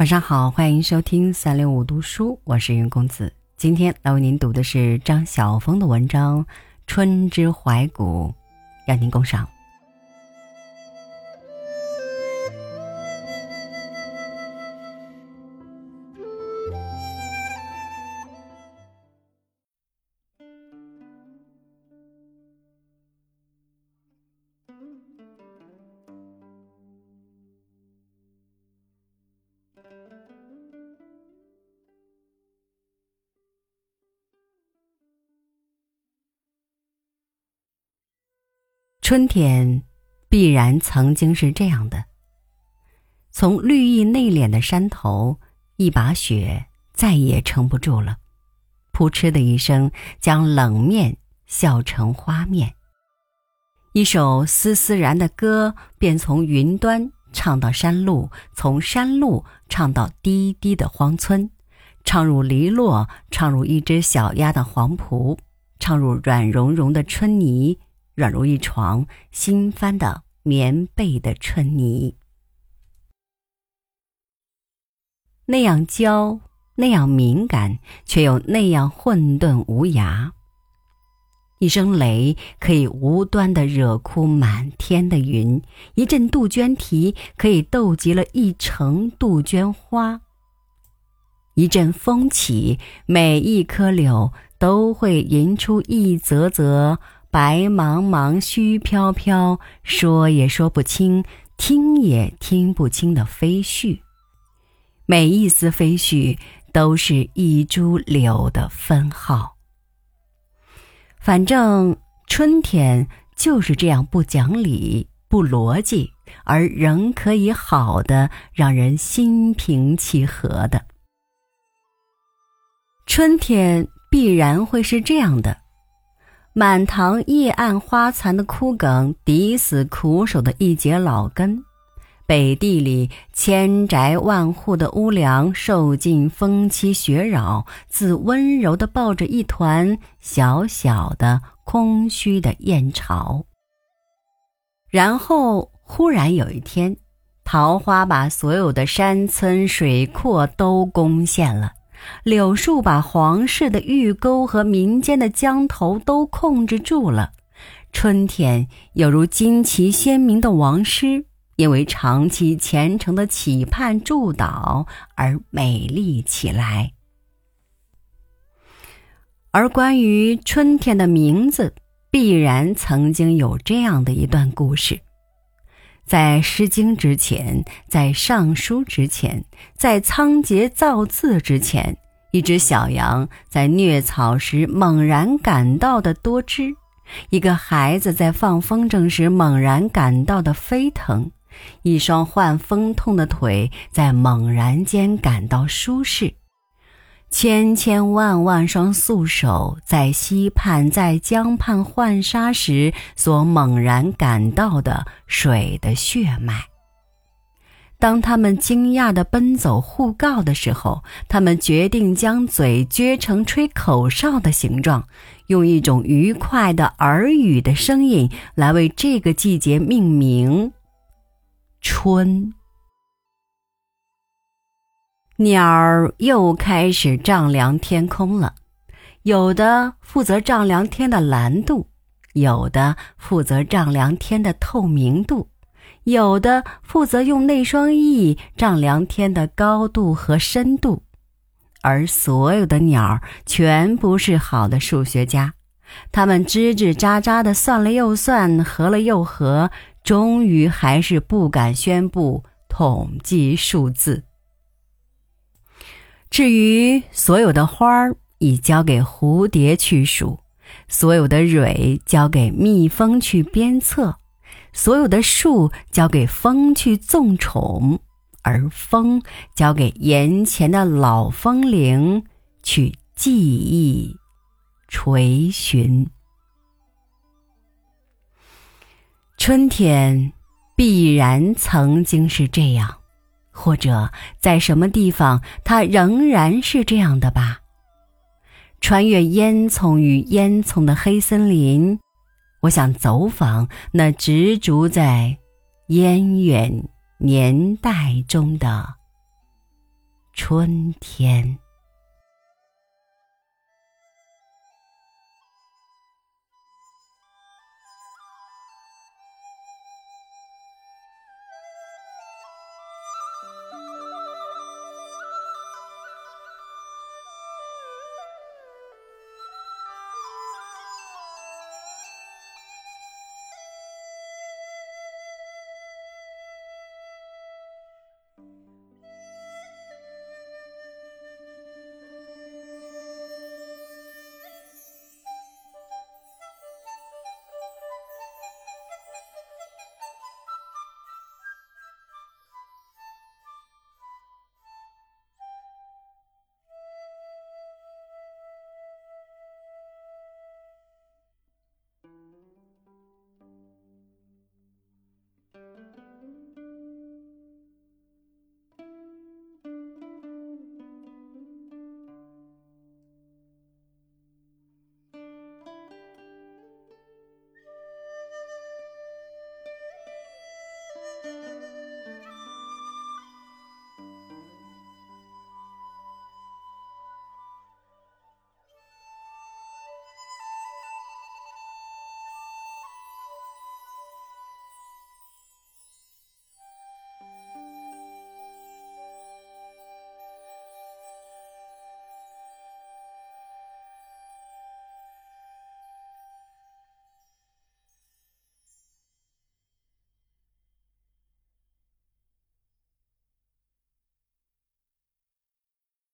晚上好，欢迎收听三六五读书，我是云公子。今天来为您读的是张晓峰的文章《春之怀古》，让您共赏。春天必然曾经是这样的：从绿意内敛的山头，一把雪再也撑不住了，扑哧的一声，将冷面笑成花面。一首丝丝然的歌，便从云端唱到山路，从山路唱到低低的荒村，唱入篱落，唱入一只小鸭的黄蒲，唱入软融融的春泥。软如一床新翻的棉被的春泥，那样娇，那样敏感，却又那样混沌无涯。一声雷可以无端的惹哭满天的云，一阵杜鹃啼可以逗急了一城杜鹃花。一阵风起，每一棵柳都会吟出一则则。白茫茫，虚飘飘，说也说不清，听也听不清的飞絮。每一丝飞絮，都是一株柳的分号。反正春天就是这样不讲理、不逻辑，而仍可以好的让人心平气和的。春天必然会是这样的。满塘叶暗花残的枯梗，抵死苦守的一节老根；北地里千宅万户的屋梁，受尽风欺雪扰，自温柔地抱着一团小小的空虚的燕巢。然后忽然有一天，桃花把所有的山村水阔都攻陷了。柳树把皇室的御沟和民间的江头都控制住了，春天有如旌旗鲜明的王师，因为长期虔诚的祈盼祝祷而美丽起来。而关于春天的名字，必然曾经有这样的一段故事。在《诗经》之前，在《尚书》之前，在仓颉造字之前，一只小羊在虐草时猛然感到的多汁；一个孩子在放风筝时猛然感到的飞腾；一双患风痛的腿在猛然间感到舒适。千千万万双素手在溪畔、在江畔浣纱时所猛然感到的水的血脉。当他们惊讶地奔走互告的时候，他们决定将嘴撅成吹口哨的形状，用一种愉快的耳语的声音来为这个季节命名——春。鸟儿又开始丈量天空了，有的负责丈量天的蓝度，有的负责丈量天的透明度，有的负责用那双翼丈量天的高度和深度。而所有的鸟儿全不是好的数学家，他们吱吱喳喳的算了又算，合了又合，终于还是不敢宣布统计数字。至于所有的花儿，已交给蝴蝶去数；所有的蕊交给蜜蜂去鞭策；所有的树交给风去纵宠，而风交给眼前的老风铃去记忆、垂询。春天必然曾经是这样。或者在什么地方，它仍然是这样的吧。穿越烟囱与烟囱的黑森林，我想走访那执着在烟远年代中的春天。